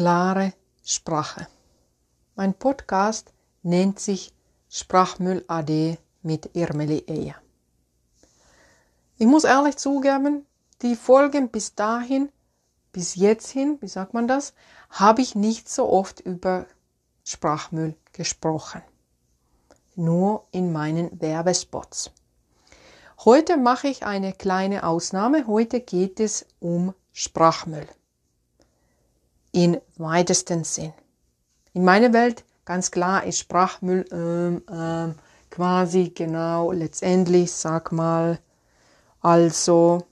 klare Sprache. Mein Podcast nennt sich Sprachmüll AD mit Irmeli Eja. Ich muss ehrlich zugeben, die Folgen bis dahin, bis jetzt hin, wie sagt man das, habe ich nicht so oft über Sprachmüll gesprochen. Nur in meinen Werbespots. Heute mache ich eine kleine Ausnahme. Heute geht es um Sprachmüll. In weitesten Sinn. In meiner Welt ganz klar ist Sprachmüll ähm, ähm, quasi genau letztendlich, sag mal, also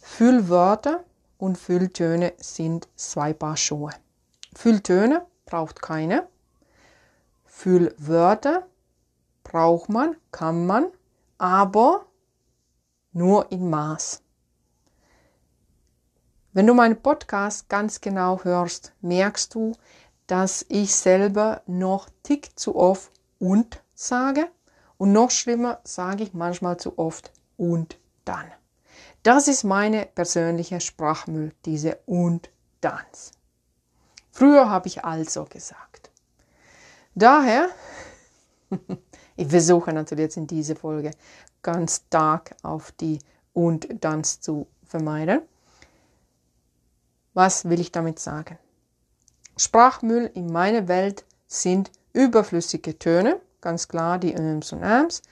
Füllwörter und Fülltöne sind zwei Paar Schuhe. Fülltöne braucht keine. Füllwörter braucht man, kann man, aber nur in Maß. Wenn du meinen Podcast ganz genau hörst, merkst du, dass ich selber noch tick zu oft und sage und noch schlimmer sage ich manchmal zu oft und dann. Das ist meine persönliche Sprachmüll, diese und danns. Früher habe ich also gesagt. Daher Ich versuche natürlich jetzt in dieser Folge ganz stark auf die und Danns zu vermeiden. Was will ich damit sagen? Sprachmüll in meiner Welt sind überflüssige Töne, ganz klar die Öms und Äms,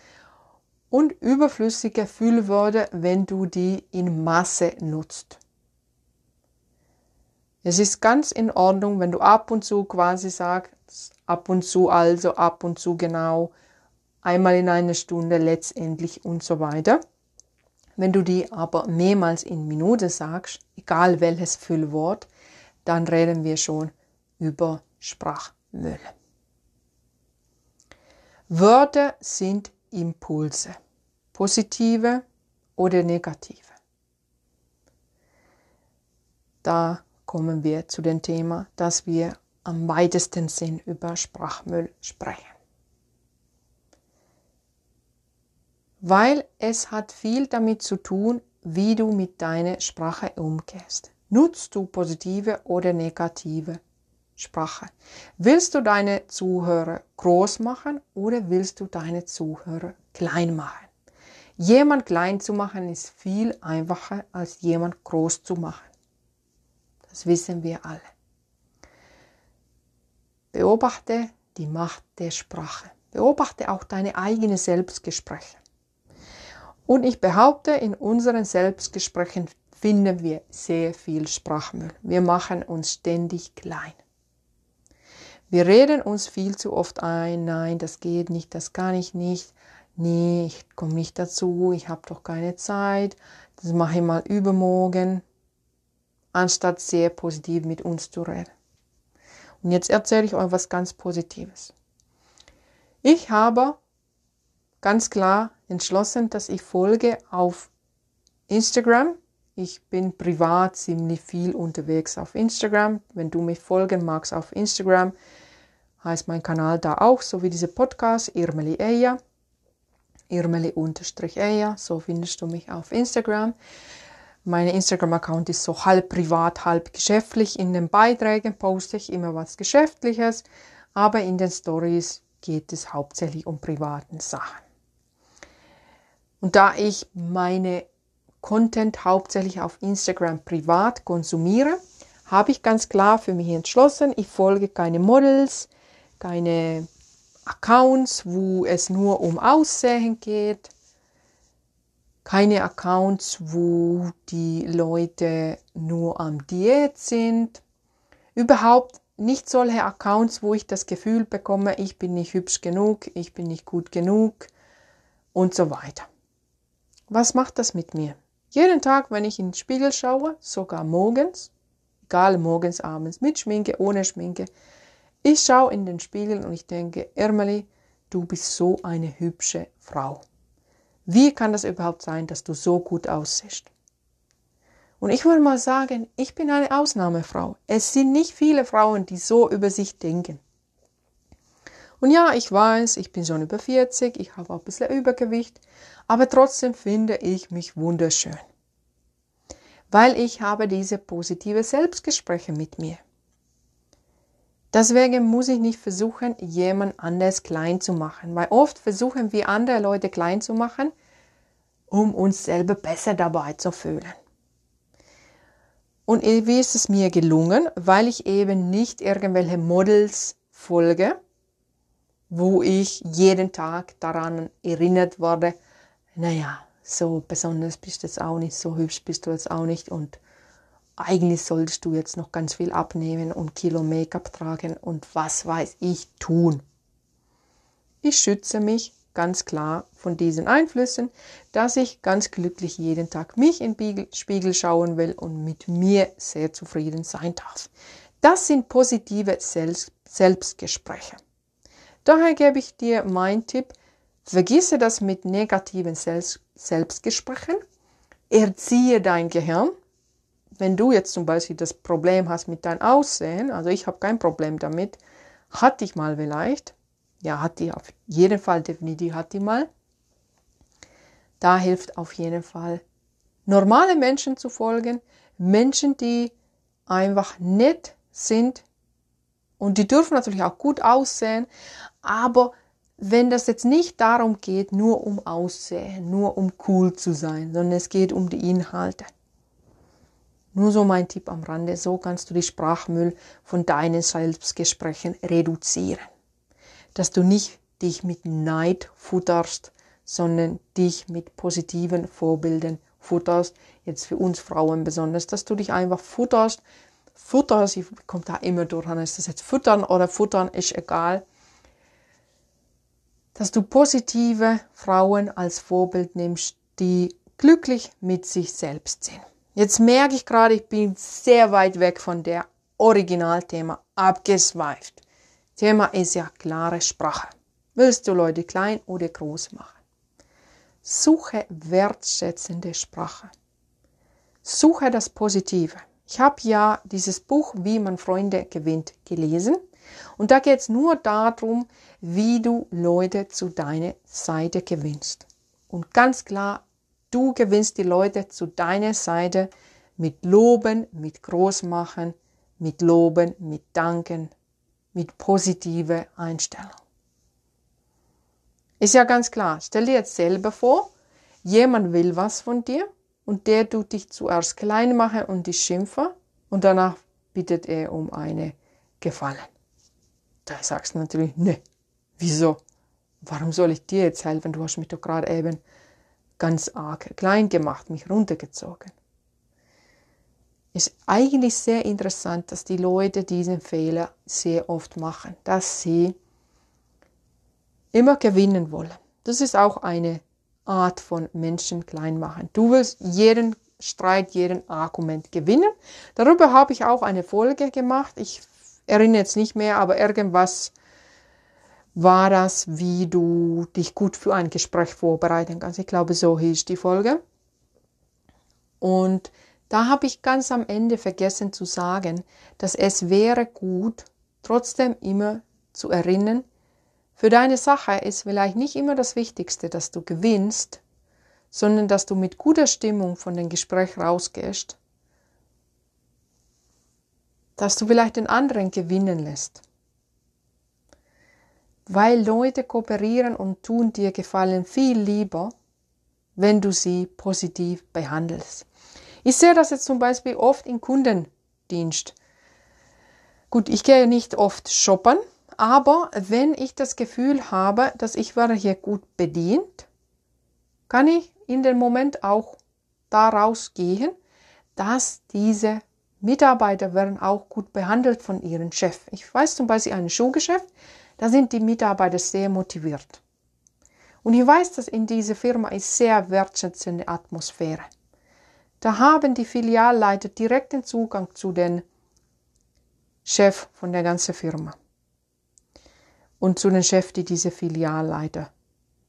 und überflüssige Füllwörter, wenn du die in Masse nutzt. Es ist ganz in Ordnung, wenn du ab und zu quasi sagst, ab und zu also, ab und zu genau, einmal in einer Stunde letztendlich und so weiter. Wenn du die aber mehrmals in Minute sagst, egal welches Füllwort, dann reden wir schon über Sprachmüll. Wörter sind Impulse, positive oder negative. Da kommen wir zu dem Thema, dass wir am weitesten Sinn über Sprachmüll sprechen. Weil es hat viel damit zu tun, wie du mit deiner Sprache umgehst. Nutzt du positive oder negative Sprache? Willst du deine Zuhörer groß machen oder willst du deine Zuhörer klein machen? Jemand klein zu machen ist viel einfacher als jemand groß zu machen. Das wissen wir alle. Beobachte die Macht der Sprache. Beobachte auch deine eigene Selbstgespräche. Und ich behaupte, in unseren Selbstgesprächen finden wir sehr viel Sprachmüll. Wir machen uns ständig klein. Wir reden uns viel zu oft ein, nein, das geht nicht, das kann ich nicht, nee, ich komme nicht dazu, ich habe doch keine Zeit, das mache ich mal übermorgen, anstatt sehr positiv mit uns zu reden. Und jetzt erzähle ich euch was ganz Positives. Ich habe ganz klar entschlossen, dass ich folge auf Instagram. Ich bin privat ziemlich viel unterwegs auf Instagram. Wenn du mich folgen magst auf Instagram, heißt mein Kanal da auch, so wie diese Podcast, Irmeli Eja. Irmeli-Eja, so findest du mich auf Instagram. Mein Instagram-Account ist so halb privat, halb geschäftlich. In den Beiträgen poste ich immer was Geschäftliches, aber in den Stories geht es hauptsächlich um privaten Sachen. Und da ich meine Content hauptsächlich auf Instagram privat konsumiere, habe ich ganz klar für mich entschlossen, ich folge keine Models, keine Accounts, wo es nur um Aussehen geht, keine Accounts, wo die Leute nur am Diät sind, überhaupt nicht solche Accounts, wo ich das Gefühl bekomme, ich bin nicht hübsch genug, ich bin nicht gut genug und so weiter. Was macht das mit mir? Jeden Tag, wenn ich in den Spiegel schaue, sogar morgens, egal morgens, abends, mit Schminke, ohne Schminke, ich schaue in den Spiegel und ich denke, Ermeli, du bist so eine hübsche Frau. Wie kann das überhaupt sein, dass du so gut aussiehst? Und ich würde mal sagen, ich bin eine Ausnahmefrau. Es sind nicht viele Frauen, die so über sich denken. Und ja, ich weiß, ich bin schon über 40, ich habe auch ein bisschen Übergewicht, aber trotzdem finde ich mich wunderschön. weil ich habe diese positive Selbstgespräche mit mir. Deswegen muss ich nicht versuchen, jemand anders klein zu machen, weil oft versuchen wir andere Leute klein zu machen, um uns selber besser dabei zu fühlen. Und wie ist es mir gelungen? Weil ich eben nicht irgendwelche Models folge, wo ich jeden Tag daran erinnert wurde, naja, so besonders bist du jetzt auch nicht, so hübsch bist du jetzt auch nicht und eigentlich solltest du jetzt noch ganz viel abnehmen und Kilo Make-up tragen und was weiß ich tun. Ich schütze mich ganz klar von diesen Einflüssen, dass ich ganz glücklich jeden Tag mich in Spiegel schauen will und mit mir sehr zufrieden sein darf. Das sind positive Selbstgespräche. Daher gebe ich dir meinen Tipp, vergisse das mit negativen Selbstgesprächen, erziehe dein Gehirn, wenn du jetzt zum Beispiel das Problem hast mit deinem Aussehen, also ich habe kein Problem damit, hatte ich mal vielleicht, ja, hat die auf jeden Fall, definitiv hat die mal. Da hilft auf jeden Fall, normale Menschen zu folgen, Menschen, die einfach nett sind und die dürfen natürlich auch gut aussehen, aber wenn das jetzt nicht darum geht, nur um Aussehen, nur um cool zu sein, sondern es geht um die Inhalte. Nur so mein Tipp am Rande, so kannst du die Sprachmüll von deinen Selbstgesprächen reduzieren. Dass du nicht dich mit Neid futterst, sondern dich mit positiven Vorbildern futterst. Jetzt für uns Frauen besonders, dass du dich einfach futterst. Futter, sie kommt da immer durch, ist das jetzt Futtern oder Futtern, ist egal. Dass du positive Frauen als Vorbild nimmst, die glücklich mit sich selbst sind. Jetzt merke ich gerade, ich bin sehr weit weg von der Originalthema abgesweift. Thema ist ja klare Sprache. Willst du Leute klein oder groß machen? Suche wertschätzende Sprache. Suche das Positive. Ich habe ja dieses Buch Wie man Freunde gewinnt gelesen. Und da geht es nur darum, wie du Leute zu deiner Seite gewinnst. Und ganz klar Du gewinnst die Leute zu deiner Seite mit Loben, mit Großmachen, mit Loben, mit Danken, mit positiver Einstellung. Ist ja ganz klar. Stell dir jetzt selber vor, jemand will was von dir und der tut dich zuerst klein machen und dich schimpfen und danach bittet er um eine Gefallen. Da sagst du natürlich, ne, wieso? Warum soll ich dir jetzt helfen? Du hast mich doch gerade eben ganz arg klein gemacht, mich runtergezogen. Ist eigentlich sehr interessant, dass die Leute diesen Fehler sehr oft machen, dass sie immer gewinnen wollen. Das ist auch eine Art von Menschen klein machen. Du willst jeden Streit, jeden Argument gewinnen. Darüber habe ich auch eine Folge gemacht. Ich erinnere jetzt nicht mehr, aber irgendwas war das, wie du dich gut für ein Gespräch vorbereiten kannst. Ich glaube, so hieß die Folge. Und da habe ich ganz am Ende vergessen zu sagen, dass es wäre gut, trotzdem immer zu erinnern, für deine Sache ist vielleicht nicht immer das Wichtigste, dass du gewinnst, sondern dass du mit guter Stimmung von dem Gespräch rausgehst, dass du vielleicht den anderen gewinnen lässt weil Leute kooperieren und tun dir Gefallen viel lieber, wenn du sie positiv behandelst. Ich sehe das jetzt zum Beispiel oft im Kundendienst. Gut, ich gehe nicht oft shoppen, aber wenn ich das Gefühl habe, dass ich werde hier gut bedient, kann ich in dem Moment auch daraus gehen, dass diese Mitarbeiter werden auch gut behandelt von ihrem Chef. Ich weiß zum Beispiel ein Schuhgeschäft, da sind die Mitarbeiter sehr motiviert. Und ich weiß, dass in dieser Firma ist sehr wertschätzende Atmosphäre. Da haben die Filialleiter direkten Zugang zu den Chef von der ganzen Firma und zu den Chef, die diese Filialleiter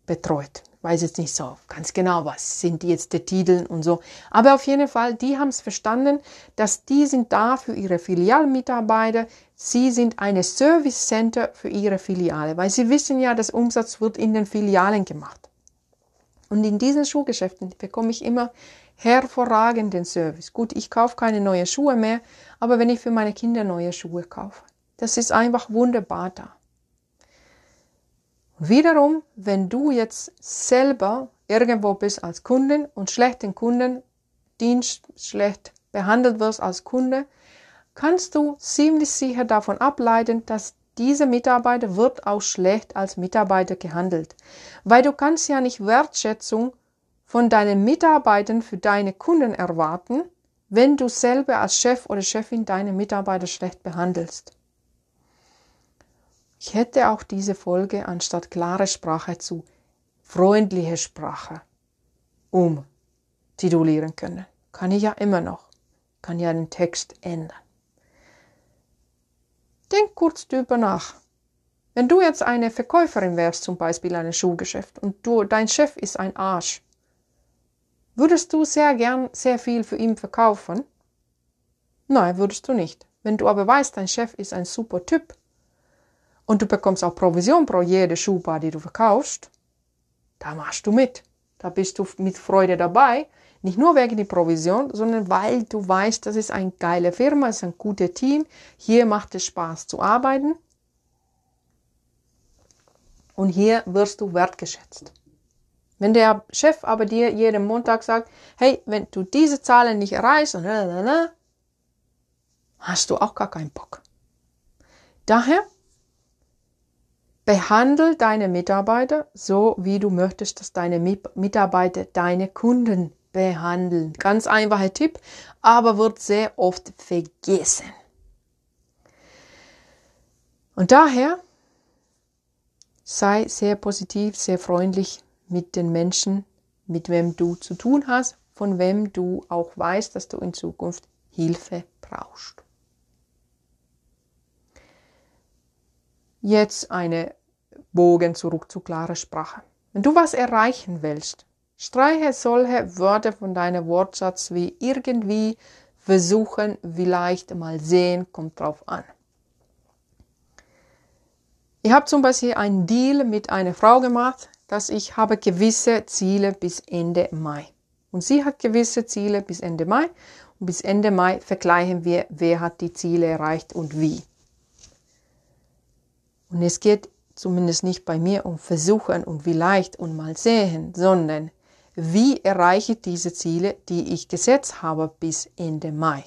betreut weiß jetzt nicht so ganz genau, was sind jetzt die Titel und so. Aber auf jeden Fall, die haben es verstanden, dass die sind da für ihre Filialmitarbeiter. Sie sind eine Service Center für ihre Filiale, weil sie wissen ja, dass Umsatz wird in den Filialen gemacht. Und in diesen Schuhgeschäften bekomme ich immer hervorragenden Service. Gut, ich kaufe keine neuen Schuhe mehr, aber wenn ich für meine Kinder neue Schuhe kaufe, das ist einfach wunderbar da. Wiederum, wenn du jetzt selber irgendwo bist als Kundin und schlechten Kundendienst schlecht behandelt wirst als Kunde, kannst du ziemlich sicher davon ableiten, dass dieser Mitarbeiter wird auch schlecht als Mitarbeiter gehandelt, weil du kannst ja nicht Wertschätzung von deinen Mitarbeitern für deine Kunden erwarten, wenn du selber als Chef oder Chefin deine Mitarbeiter schlecht behandelst. Ich hätte auch diese Folge anstatt klare Sprache zu freundliche Sprache umtitulieren können. Kann ich ja immer noch. Kann ja den Text ändern. Denk kurz drüber nach. Wenn du jetzt eine Verkäuferin wärst, zum Beispiel ein Schuhgeschäft, und du, dein Chef ist ein Arsch, würdest du sehr gern sehr viel für ihn verkaufen? Nein, würdest du nicht. Wenn du aber weißt, dein Chef ist ein super Typ und du bekommst auch Provision pro jede Schuhbar, die du verkaufst, da machst du mit. Da bist du mit Freude dabei. Nicht nur wegen der Provision, sondern weil du weißt, das ist eine geile Firma, es ist ein gutes Team. Hier macht es Spaß zu arbeiten. Und hier wirst du wertgeschätzt. Wenn der Chef aber dir jeden Montag sagt, hey, wenn du diese Zahlen nicht erreichst, hast du auch gar keinen Bock. Daher Behandle deine Mitarbeiter so, wie du möchtest, dass deine Mitarbeiter deine Kunden behandeln. Ganz einfacher Tipp, aber wird sehr oft vergessen. Und daher sei sehr positiv, sehr freundlich mit den Menschen, mit wem du zu tun hast, von wem du auch weißt, dass du in Zukunft Hilfe brauchst. Jetzt eine Bogen zurück zu klarer Sprache. Wenn du was erreichen willst, streiche solche Wörter von deinem Wortschatz wie irgendwie, versuchen, vielleicht mal sehen, kommt drauf an. Ich habe zum Beispiel einen Deal mit einer Frau gemacht, dass ich habe gewisse Ziele bis Ende Mai. Und sie hat gewisse Ziele bis Ende Mai. Und bis Ende Mai vergleichen wir, wer hat die Ziele erreicht und wie. Und es geht zumindest nicht bei mir um Versuchen und vielleicht und mal sehen, sondern wie erreiche ich diese Ziele, die ich gesetzt habe bis Ende Mai.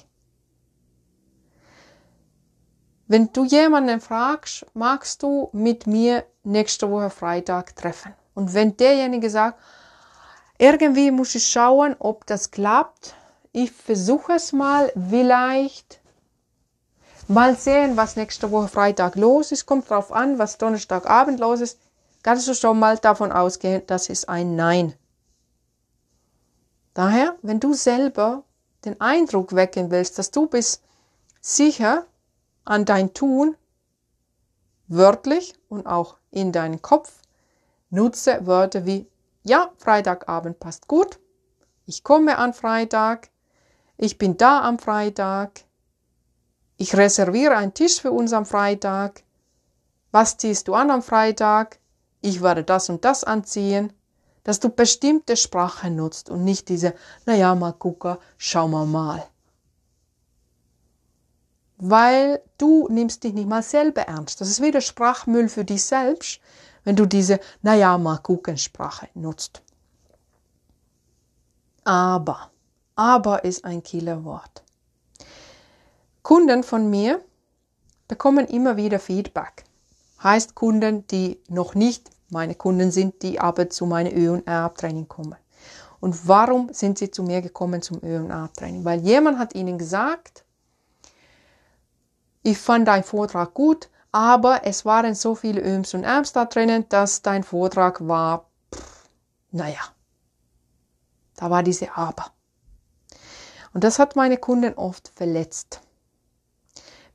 Wenn du jemanden fragst, magst du mit mir nächste Woche Freitag treffen? Und wenn derjenige sagt, irgendwie muss ich schauen, ob das klappt, ich versuche es mal, vielleicht Mal sehen, was nächste Woche Freitag los ist. Kommt drauf an, was Donnerstagabend los ist. Kannst du schon mal davon ausgehen, das ist ein Nein. Daher, wenn du selber den Eindruck wecken willst, dass du bist sicher an dein Tun, wörtlich und auch in deinen Kopf, nutze Wörter wie ja, Freitagabend passt gut, ich komme an Freitag, ich bin da am Freitag, ich reserviere einen Tisch für uns am Freitag. Was ziehst du an am Freitag? Ich werde das und das anziehen. Dass du bestimmte Sprache nutzt und nicht diese, naja, mal gucken, schauen wir mal. Weil du nimmst dich nicht mal selber ernst. Das ist wieder Sprachmüll für dich selbst, wenn du diese, naja, mal gucken Sprache nutzt. Aber, aber ist ein Killerwort. Kunden von mir bekommen immer wieder Feedback. Heißt Kunden, die noch nicht meine Kunden sind, die aber zu meinem Ö- und R-Training kommen. Und warum sind sie zu mir gekommen zum Ö- und R-Training? Weil jemand hat ihnen gesagt, ich fand deinen Vortrag gut, aber es waren so viele Öms und Ärms da drinnen, dass dein Vortrag war, pff, naja, da war diese Aber. Und das hat meine Kunden oft verletzt.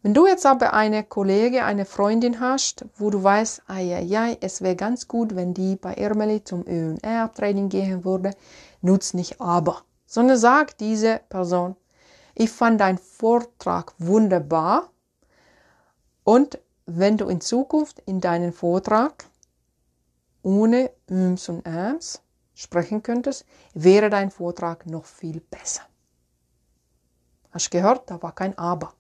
Wenn du jetzt aber eine Kollege, eine Freundin hast, wo du weißt, ai, es wäre ganz gut, wenn die bei Irmeli zum ÖR-Training gehen würde, nutz nicht aber, sondern sag diese Person, ich fand deinen Vortrag wunderbar und wenn du in Zukunft in deinen Vortrag ohne Üms und Äms sprechen könntest, wäre dein Vortrag noch viel besser. Hast gehört? Da war kein Aber.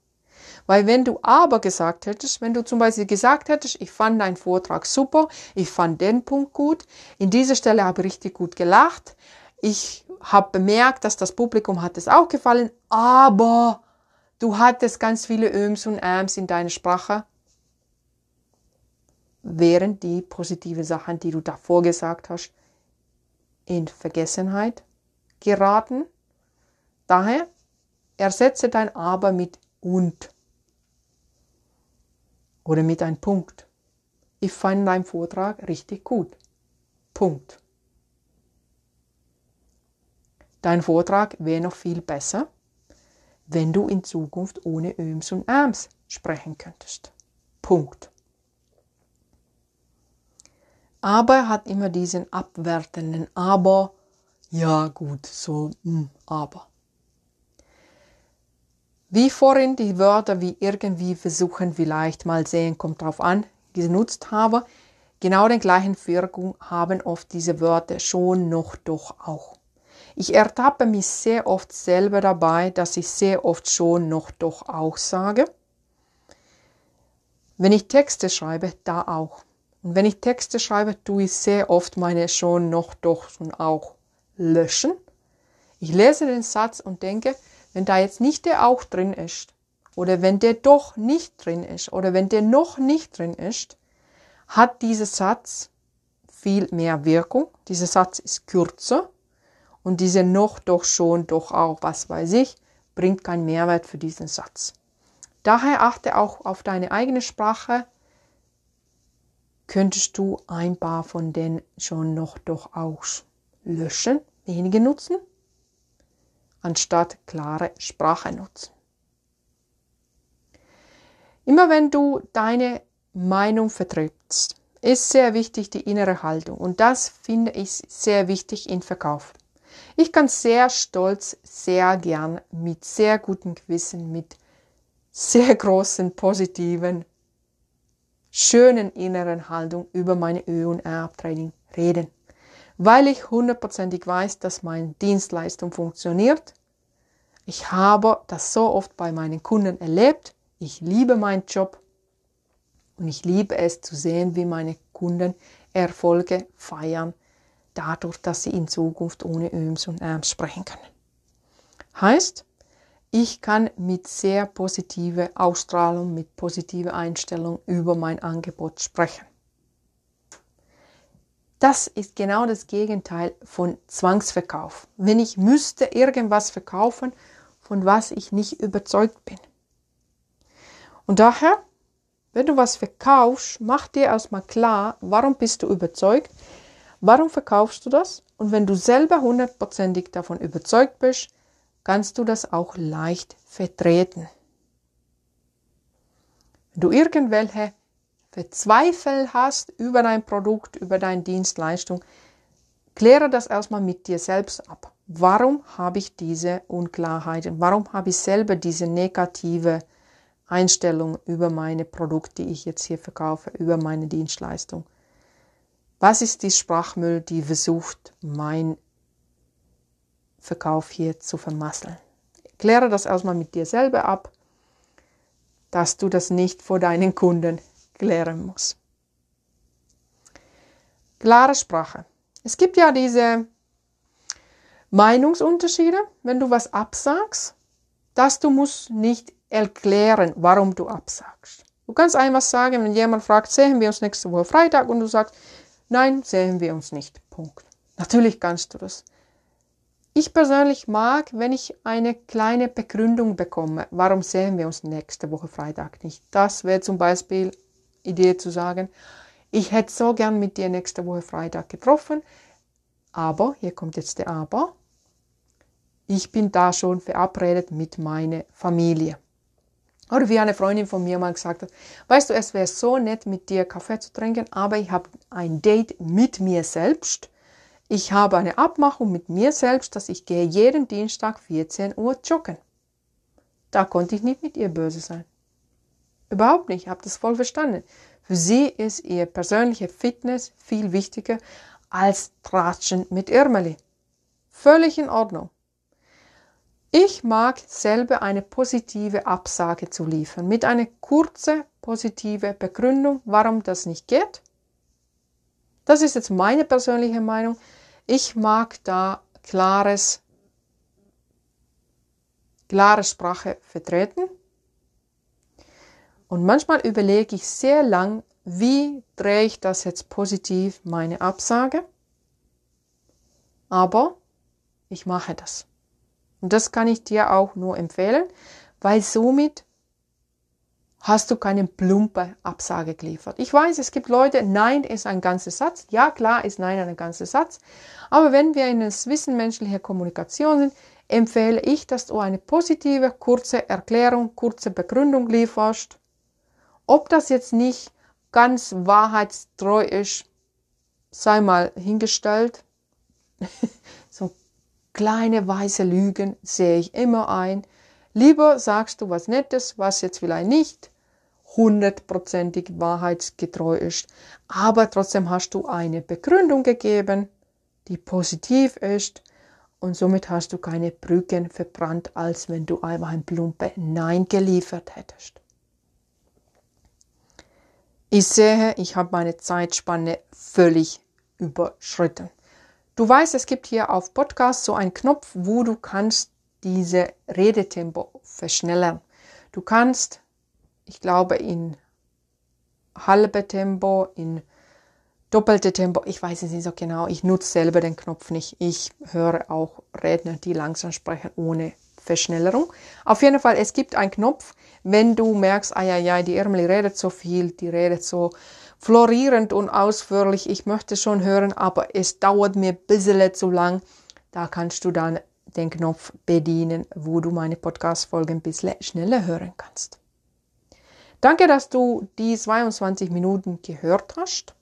Weil wenn du aber gesagt hättest, wenn du zum Beispiel gesagt hättest, ich fand deinen Vortrag super, ich fand den Punkt gut, in dieser Stelle habe ich richtig gut gelacht, ich habe bemerkt, dass das Publikum hat es auch gefallen, aber du hattest ganz viele Öms und Äms in deiner Sprache, während die positiven Sachen, die du davor gesagt hast, in Vergessenheit geraten. Daher ersetze dein Aber mit und oder mit einem Punkt. Ich fand deinen Vortrag richtig gut. Punkt. Dein Vortrag wäre noch viel besser, wenn du in Zukunft ohne Öms und Äms sprechen könntest. Punkt. Aber hat immer diesen abwertenden Aber, ja gut, so, mh, hm, aber. Wie vorhin die Wörter wie irgendwie versuchen, vielleicht mal sehen, kommt drauf an, genutzt habe, genau den gleichen Wirkung haben oft diese Wörter schon noch doch auch. Ich ertappe mich sehr oft selber dabei, dass ich sehr oft schon noch doch auch sage. Wenn ich Texte schreibe, da auch. Und wenn ich Texte schreibe, tue ich sehr oft meine schon noch doch und auch löschen. Ich lese den Satz und denke, wenn da jetzt nicht der auch drin ist, oder wenn der doch nicht drin ist, oder wenn der noch nicht drin ist, hat dieser Satz viel mehr Wirkung. Dieser Satz ist kürzer und diese noch, doch, schon, doch auch, was weiß ich, bringt keinen Mehrwert für diesen Satz. Daher achte auch auf deine eigene Sprache. Könntest du ein paar von den schon noch, doch auch löschen, wenige nutzen anstatt klare Sprache nutzen. Immer wenn du deine Meinung vertrittst, ist sehr wichtig die innere Haltung und das finde ich sehr wichtig im Verkauf. Ich kann sehr stolz, sehr gern, mit sehr gutem Gewissen, mit sehr großen, positiven, schönen inneren Haltung über meine Ö- und R-Training reden weil ich hundertprozentig weiß, dass meine Dienstleistung funktioniert. Ich habe das so oft bei meinen Kunden erlebt. Ich liebe meinen Job und ich liebe es zu sehen, wie meine Kunden Erfolge feiern, dadurch, dass sie in Zukunft ohne Öms und Äms sprechen können. Heißt, ich kann mit sehr positiver Ausstrahlung, mit positiver Einstellung über mein Angebot sprechen. Das ist genau das Gegenteil von Zwangsverkauf. Wenn ich müsste irgendwas verkaufen, von was ich nicht überzeugt bin. Und daher, wenn du was verkaufst, mach dir erstmal klar, warum bist du überzeugt, warum verkaufst du das? Und wenn du selber hundertprozentig davon überzeugt bist, kannst du das auch leicht vertreten. Wenn du irgendwelche Verzweifel hast über dein Produkt, über deine Dienstleistung, kläre das erstmal mit dir selbst ab. Warum habe ich diese Unklarheiten? Warum habe ich selber diese negative Einstellung über meine Produkte, die ich jetzt hier verkaufe, über meine Dienstleistung? Was ist die Sprachmüll, die versucht, mein Verkauf hier zu vermasseln? Kläre das erstmal mit dir selber ab, dass du das nicht vor deinen Kunden klären muss. Klare Sprache. Es gibt ja diese Meinungsunterschiede, wenn du was absagst, dass du musst nicht erklären, warum du absagst. Du kannst einfach sagen, wenn jemand fragt, sehen wir uns nächste Woche Freitag und du sagst, nein, sehen wir uns nicht. Punkt. Natürlich kannst du das. Ich persönlich mag, wenn ich eine kleine Begründung bekomme, warum sehen wir uns nächste Woche Freitag nicht. Das wäre zum Beispiel Idee zu sagen, ich hätte so gern mit dir nächste Woche Freitag getroffen, aber, hier kommt jetzt der Aber, ich bin da schon verabredet mit meiner Familie. Oder wie eine Freundin von mir mal gesagt hat, weißt du, es wäre so nett, mit dir Kaffee zu trinken, aber ich habe ein Date mit mir selbst. Ich habe eine Abmachung mit mir selbst, dass ich gehe jeden Dienstag 14 Uhr joggen. Da konnte ich nicht mit ihr böse sein. Überhaupt nicht, ich habe das voll verstanden. Für sie ist ihr persönliche Fitness viel wichtiger als Tratschen mit Irmeli. Völlig in Ordnung. Ich mag selber eine positive Absage zu liefern, mit einer kurzen positive Begründung, warum das nicht geht. Das ist jetzt meine persönliche Meinung. Ich mag da klares, klare Sprache vertreten. Und manchmal überlege ich sehr lang, wie drehe ich das jetzt positiv, meine Absage. Aber ich mache das. Und das kann ich dir auch nur empfehlen, weil somit hast du keine plumpe Absage geliefert. Ich weiß, es gibt Leute, Nein ist ein ganzer Satz. Ja, klar ist Nein ein ganzer Satz. Aber wenn wir in einer zwischenmenschlichen Kommunikation sind, empfehle ich, dass du eine positive, kurze Erklärung, kurze Begründung lieferst. Ob das jetzt nicht ganz wahrheitstreu ist, sei mal hingestellt. so kleine weiße Lügen sehe ich immer ein. Lieber sagst du was Nettes, was jetzt vielleicht nicht hundertprozentig wahrheitsgetreu ist, aber trotzdem hast du eine Begründung gegeben, die positiv ist und somit hast du keine Brücken verbrannt, als wenn du einfach ein plumpe Nein geliefert hättest. Ich sehe, ich habe meine Zeitspanne völlig überschritten. Du weißt, es gibt hier auf Podcast so einen Knopf, wo du kannst diese Redetempo verschnellern. Du kannst ich glaube, in halbe Tempo, in doppelte Tempo, ich weiß es nicht so genau, ich nutze selber den Knopf nicht. Ich höre auch Redner, die langsam sprechen, ohne Verschnellerung. Auf jeden Fall, es gibt einen Knopf, wenn du merkst, ah ja, ja, die Irmeli redet so viel, die redet so florierend und ausführlich, ich möchte schon hören, aber es dauert mir ein bisschen zu lang. Da kannst du dann den Knopf bedienen, wo du meine Podcast-Folgen ein bisschen schneller hören kannst. Danke, dass du die 22 Minuten gehört hast.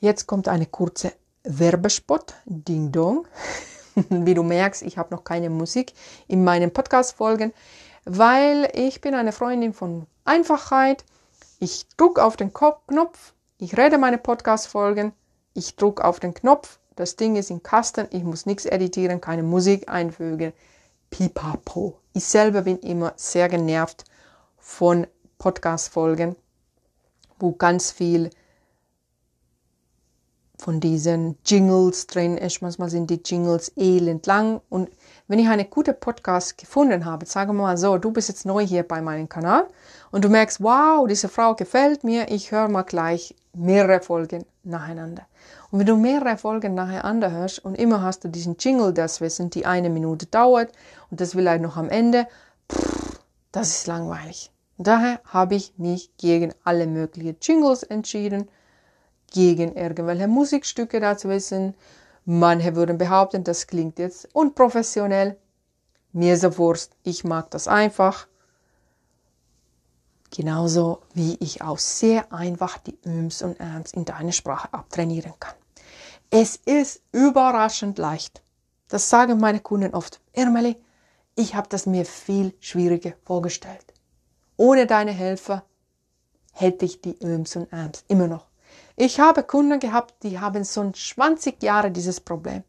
Jetzt kommt eine kurze Werbespot. Ding Dong. Wie du merkst, ich habe noch keine Musik in meinen Podcast-Folgen, weil ich bin eine Freundin von Einfachheit. Ich drücke auf den Knopf, ich rede meine Podcast-Folgen, ich drücke auf den Knopf, das Ding ist im Kasten, ich muss nichts editieren, keine Musik einfügen. Pipapo. Ich selber bin immer sehr genervt von Podcast-Folgen, wo ganz viel von diesen Jingles drin ist. Manchmal sind die Jingles elend lang. Und wenn ich eine gute Podcast gefunden habe, sagen wir mal so, du bist jetzt neu hier bei meinem Kanal und du merkst, wow, diese Frau gefällt mir, ich höre mal gleich mehrere Folgen nacheinander. Und wenn du mehrere Folgen nacheinander hörst und immer hast du diesen Jingle, das Wissen, die eine Minute dauert und das vielleicht noch am Ende, pff, das ist langweilig. Und daher habe ich mich gegen alle möglichen Jingles entschieden, gegen irgendwelche Musikstücke dazu wissen. Manche würden behaupten, das klingt jetzt unprofessionell. Mir so Wurst, ich mag das einfach. Genauso wie ich auch sehr einfach die Öms und Äms in deiner Sprache abtrainieren kann. Es ist überraschend leicht. Das sagen meine Kunden oft. Irmeli, ich habe das mir viel schwieriger vorgestellt. Ohne deine Hilfe hätte ich die Öms und Äms immer noch. Ich habe Kunden gehabt, die haben schon 20 Jahre dieses Problem.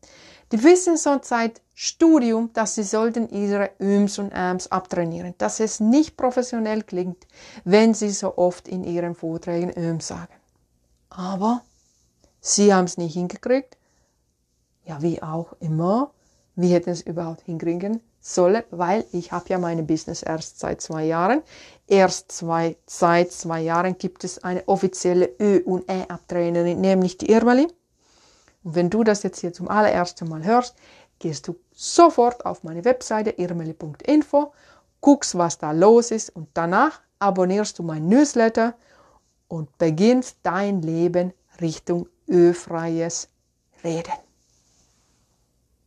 Die wissen schon seit Studium, dass sie sollten ihre Öms und Äms abtrainieren, dass es nicht professionell klingt, wenn sie so oft in ihren Vorträgen Öms sagen. Aber Sie haben es nicht hingekriegt. Ja, wie auch immer. Wie hätten es überhaupt hinkriegen sollen? Weil ich habe ja meine Business erst seit zwei Jahren. Erst zwei, seit zwei Jahren gibt es eine offizielle Ö- und E-Abtrainerin, nämlich die Irmeli. Und wenn du das jetzt hier zum allerersten Mal hörst, gehst du sofort auf meine Webseite irmeli.info, guckst, was da los ist und danach abonnierst du mein Newsletter und beginnst dein Leben Richtung ölfreies Reden.